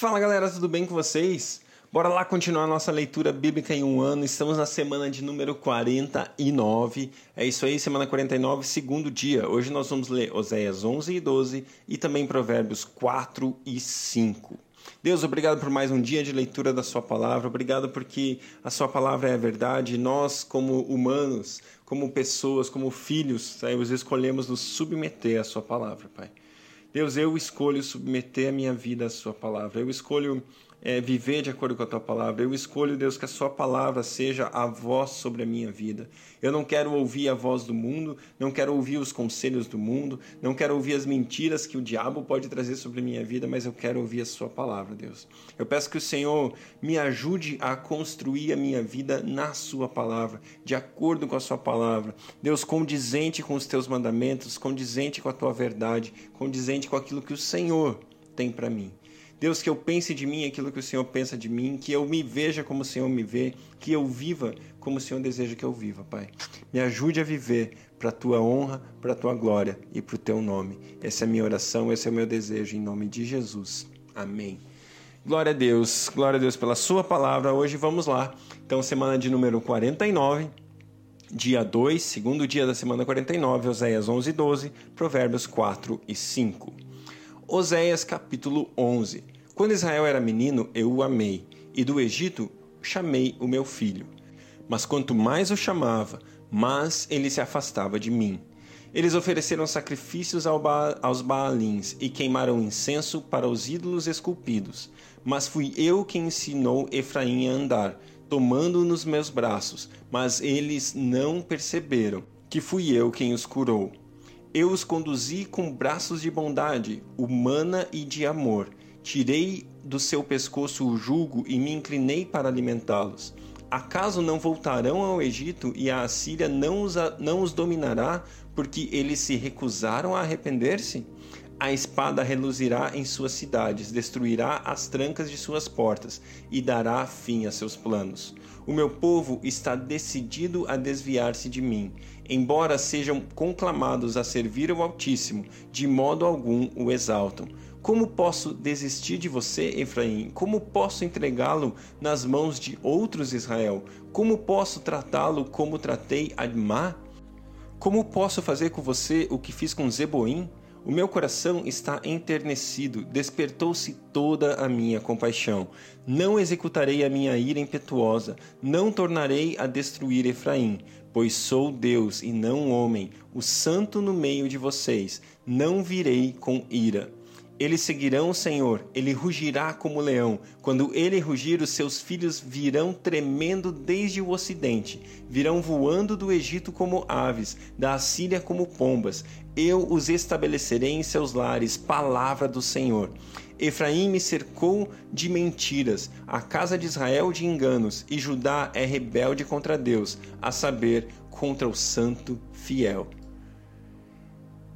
Fala galera, tudo bem com vocês? Bora lá continuar nossa leitura bíblica em um ano. Estamos na semana de número 49. É isso aí, semana 49, segundo dia. Hoje nós vamos ler Oséias 11 e 12 e também Provérbios 4 e 5. Deus, obrigado por mais um dia de leitura da Sua palavra. Obrigado porque a Sua palavra é a verdade. Nós, como humanos, como pessoas, como filhos, Senhor, escolhemos nos submeter à Sua palavra, Pai. Deus, eu escolho submeter a minha vida à Sua palavra. Eu escolho é, viver de acordo com a Tua palavra. Eu escolho, Deus, que a Sua palavra seja a voz sobre a minha vida. Eu não quero ouvir a voz do mundo, não quero ouvir os conselhos do mundo, não quero ouvir as mentiras que o diabo pode trazer sobre a minha vida, mas eu quero ouvir a Sua palavra, Deus. Eu peço que o Senhor me ajude a construir a minha vida na Sua palavra, de acordo com a Sua palavra. Deus, condizente com os Teus mandamentos, condizente com a Tua verdade, condizente com aquilo que o Senhor tem para mim. Deus, que eu pense de mim aquilo que o Senhor pensa de mim, que eu me veja como o Senhor me vê, que eu viva como o Senhor deseja que eu viva, Pai. Me ajude a viver para a tua honra, para a tua glória e para o teu nome. Essa é a minha oração, esse é o meu desejo, em nome de Jesus. Amém. Glória a Deus, glória a Deus pela Sua palavra. Hoje vamos lá. Então, semana de número 49 dia 2, segundo dia da semana 49, Oséias 11 e 12, Provérbios 4 e 5. Oséias capítulo 11. Quando Israel era menino, eu o amei, e do Egito chamei o meu filho. Mas quanto mais o chamava, mais ele se afastava de mim. Eles ofereceram sacrifícios aos Baalins e queimaram incenso para os ídolos esculpidos. Mas fui eu quem ensinou Efraim a andar, tomando nos meus braços, mas eles não perceberam que fui eu quem os curou. Eu os conduzi com braços de bondade, humana e de amor. Tirei do seu pescoço o jugo e me inclinei para alimentá-los. Acaso não voltarão ao Egito e a Assíria não os, não os dominará, porque eles se recusaram a arrepender-se? A espada reluzirá em suas cidades, destruirá as trancas de suas portas e dará fim a seus planos. O meu povo está decidido a desviar-se de mim, embora sejam conclamados a servir ao Altíssimo, de modo algum o exaltam. Como posso desistir de você, Efraim? Como posso entregá-lo nas mãos de outros Israel? Como posso tratá-lo como tratei Admá? Como posso fazer com você o que fiz com Zeboim? O meu coração está enternecido, despertou-se toda a minha compaixão. Não executarei a minha ira impetuosa, não tornarei a destruir Efraim, pois sou Deus e não homem, o santo no meio de vocês. Não virei com ira. Eles seguirão o Senhor, ele rugirá como leão. Quando ele rugir, os seus filhos virão tremendo desde o ocidente, virão voando do Egito como aves, da Assíria como pombas. Eu os estabelecerei em seus lares, palavra do Senhor. Efraim me cercou de mentiras, a casa de Israel de enganos, e Judá é rebelde contra Deus, a saber, contra o santo fiel.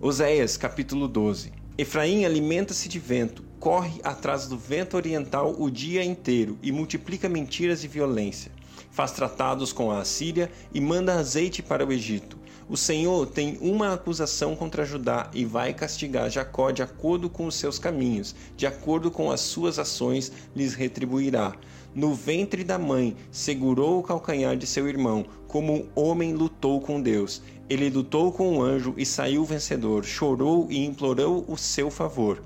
Oséias capítulo 12 Efraim alimenta-se de vento, corre atrás do vento oriental o dia inteiro e multiplica mentiras e violência. Faz tratados com a Assíria e manda azeite para o Egito. O Senhor tem uma acusação contra Judá e vai castigar Jacó de acordo com os seus caminhos, de acordo com as suas ações lhes retribuirá. No ventre da mãe segurou o calcanhar de seu irmão, como um homem lutou com Deus. Ele lutou com o anjo e saiu vencedor, chorou e implorou o seu favor.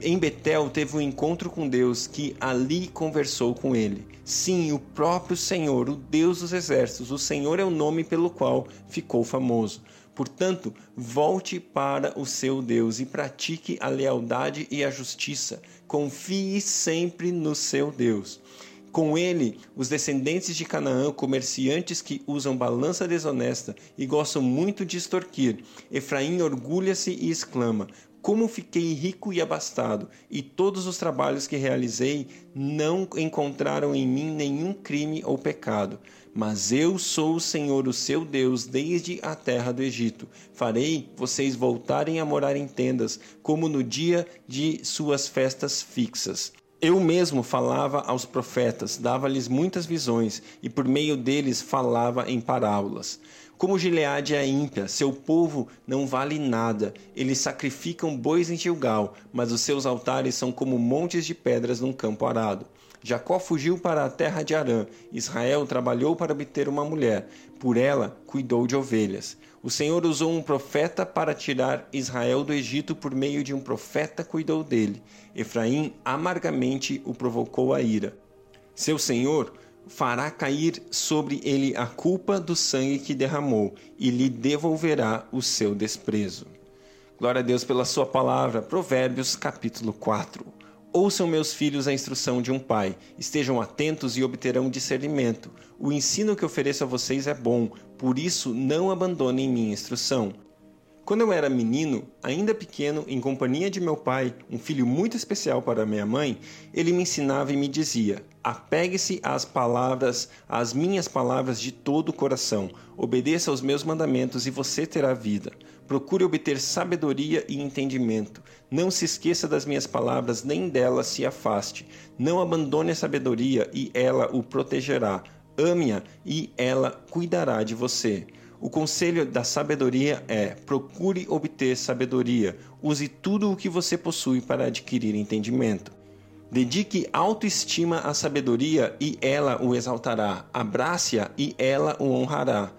Em Betel teve um encontro com Deus que ali conversou com ele. Sim, o próprio Senhor, o Deus dos exércitos, o Senhor é o nome pelo qual ficou famoso. Portanto, volte para o seu Deus e pratique a lealdade e a justiça. Confie sempre no seu Deus. Com ele, os descendentes de Canaã, comerciantes que usam balança desonesta e gostam muito de extorquir. Efraim orgulha-se e exclama: Como fiquei rico e abastado, e todos os trabalhos que realizei não encontraram em mim nenhum crime ou pecado. Mas eu sou o Senhor, o seu Deus, desde a terra do Egito. Farei vocês voltarem a morar em tendas, como no dia de suas festas fixas. Eu mesmo falava aos profetas, dava-lhes muitas visões e por meio deles falava em parábolas. Como Gileade é ímpia, seu povo não vale nada. Eles sacrificam bois em Gilgal, mas os seus altares são como montes de pedras num campo arado. Jacó fugiu para a terra de Arã. Israel trabalhou para obter uma mulher. Por ela, cuidou de ovelhas. O Senhor usou um profeta para tirar Israel do Egito por meio de um profeta cuidou dele. Efraim amargamente o provocou a ira. Seu Senhor fará cair sobre ele a culpa do sangue que derramou e lhe devolverá o seu desprezo. Glória a Deus pela sua palavra. Provérbios capítulo 4. Ouçam, meus filhos, a instrução de um pai. Estejam atentos e obterão discernimento. O ensino que ofereço a vocês é bom, por isso não abandonem minha instrução. Quando eu era menino, ainda pequeno, em companhia de meu pai, um filho muito especial para minha mãe, ele me ensinava e me dizia: Apegue-se às palavras, às minhas palavras de todo o coração. Obedeça aos meus mandamentos e você terá vida. Procure obter sabedoria e entendimento. Não se esqueça das minhas palavras, nem delas se afaste. Não abandone a sabedoria e ela o protegerá. Ame-a e ela cuidará de você. O conselho da sabedoria é: procure obter sabedoria. Use tudo o que você possui para adquirir entendimento. Dedique autoestima à sabedoria e ela o exaltará. Abrace-a e ela o honrará.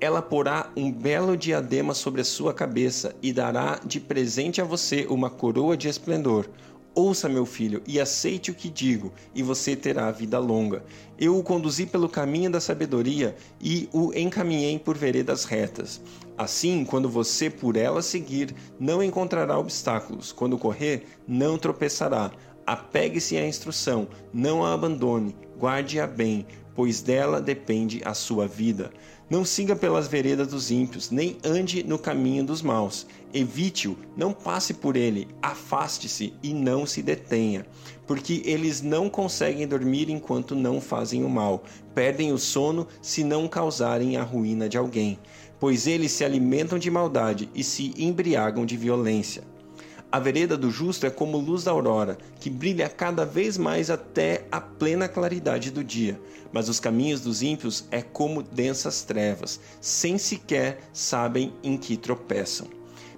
Ela porá um belo diadema sobre a sua cabeça e dará de presente a você uma coroa de esplendor. Ouça, meu filho, e aceite o que digo, e você terá vida longa. Eu o conduzi pelo caminho da sabedoria e o encaminhei por veredas retas. Assim, quando você por ela seguir, não encontrará obstáculos. Quando correr, não tropeçará. Apegue-se à instrução, não a abandone, guarde-a bem, pois dela depende a sua vida. Não siga pelas veredas dos ímpios, nem ande no caminho dos maus. Evite-o, não passe por ele, afaste-se e não se detenha, porque eles não conseguem dormir enquanto não fazem o mal, perdem o sono se não causarem a ruína de alguém, pois eles se alimentam de maldade e se embriagam de violência. A vereda do justo é como luz da aurora, que brilha cada vez mais até a plena claridade do dia. Mas os caminhos dos ímpios é como densas trevas, sem sequer sabem em que tropeçam.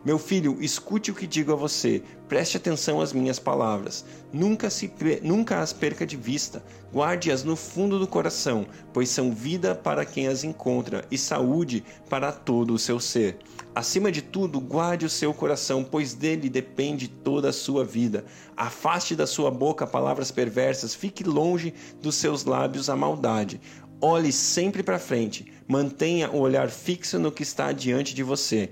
Meu filho, escute o que digo a você, preste atenção às minhas palavras. Nunca, se, nunca as perca de vista, guarde-as no fundo do coração, pois são vida para quem as encontra e saúde para todo o seu ser. Acima de tudo, guarde o seu coração, pois dele depende toda a sua vida. Afaste da sua boca palavras perversas, fique longe dos seus lábios a maldade. Olhe sempre para frente, mantenha o olhar fixo no que está diante de você.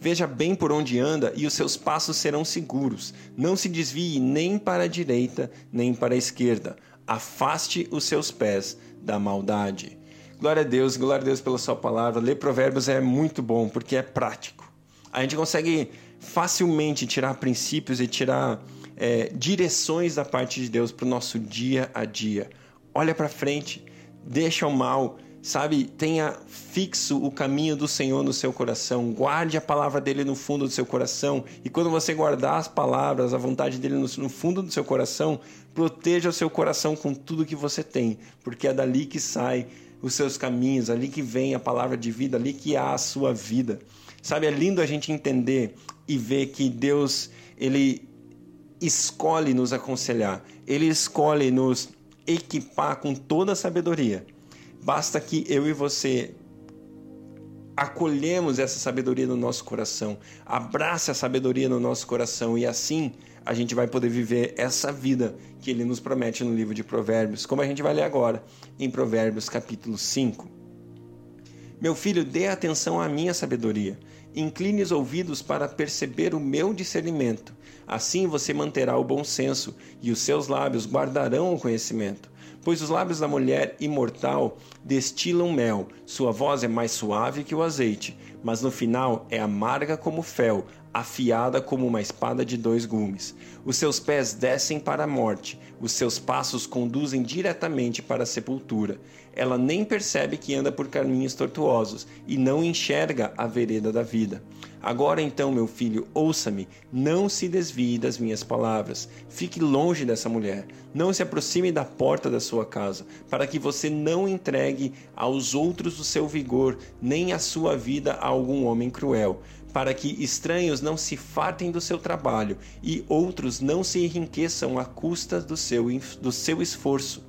Veja bem por onde anda e os seus passos serão seguros. Não se desvie nem para a direita, nem para a esquerda. Afaste os seus pés da maldade. Glória a Deus, glória a Deus pela sua palavra. Ler provérbios é muito bom porque é prático. A gente consegue facilmente tirar princípios e tirar é, direções da parte de Deus para o nosso dia a dia. Olha para frente, deixa o mal sabe, tenha fixo o caminho do Senhor no seu coração, guarde a palavra dele no fundo do seu coração, e quando você guardar as palavras, a vontade dele no, fundo do seu coração, proteja o seu coração com tudo que você tem, porque é dali que sai os seus caminhos, ali que vem a palavra de vida, ali que há a sua vida. Sabe, é lindo a gente entender e ver que Deus, ele escolhe nos aconselhar, ele escolhe nos equipar com toda a sabedoria Basta que eu e você acolhemos essa sabedoria no nosso coração, abrace a sabedoria no nosso coração e assim a gente vai poder viver essa vida que ele nos promete no livro de Provérbios, como a gente vai ler agora em Provérbios capítulo 5. Meu filho, dê atenção à minha sabedoria. Incline os ouvidos para perceber o meu discernimento. Assim você manterá o bom senso e os seus lábios guardarão o conhecimento pois os lábios da mulher imortal destilam mel, sua voz é mais suave que o azeite, mas no final é amarga como fel, afiada como uma espada de dois gumes. Os seus pés descem para a morte, os seus passos conduzem diretamente para a sepultura. Ela nem percebe que anda por caminhos tortuosos e não enxerga a vereda da vida. Agora então, meu filho, ouça-me, não se desvie das minhas palavras. Fique longe dessa mulher. Não se aproxime da porta da sua casa, para que você não entregue aos outros o seu vigor, nem a sua vida a algum homem cruel para que estranhos não se fartem do seu trabalho e outros não se enriqueçam à custa do seu, do seu esforço.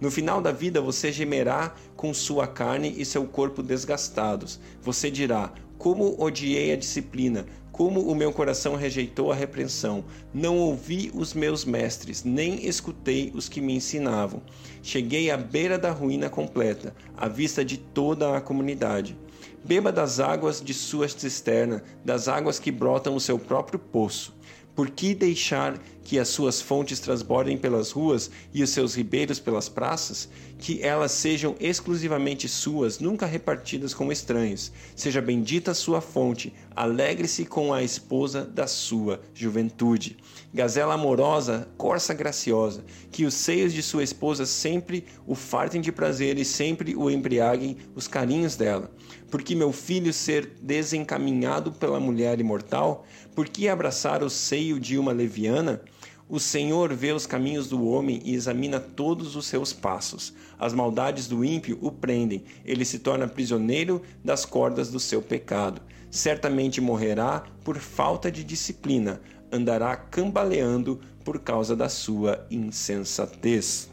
No final da vida você gemerá com sua carne e seu corpo desgastados. Você dirá: como odiei a disciplina, como o meu coração rejeitou a repreensão. Não ouvi os meus mestres, nem escutei os que me ensinavam. Cheguei à beira da ruína completa, à vista de toda a comunidade. Beba das águas de sua cisterna, das águas que brotam o seu próprio poço. Por que deixar que as suas fontes transbordem pelas ruas e os seus ribeiros pelas praças? Que elas sejam exclusivamente suas, nunca repartidas com estranhos. Seja bendita a sua fonte, alegre-se com a esposa da sua juventude. Gazela amorosa, corça graciosa, que os seios de sua esposa sempre o fartem de prazer e sempre o embriaguem os carinhos dela. Porque meu filho ser desencaminhado pela mulher imortal? Por que abraçar o seio de uma leviana? O Senhor vê os caminhos do homem e examina todos os seus passos. As maldades do ímpio o prendem, ele se torna prisioneiro das cordas do seu pecado. Certamente morrerá por falta de disciplina, andará cambaleando por causa da sua insensatez.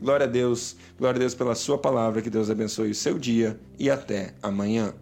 Glória a Deus, glória a Deus pela sua palavra, que Deus abençoe o seu dia e até amanhã.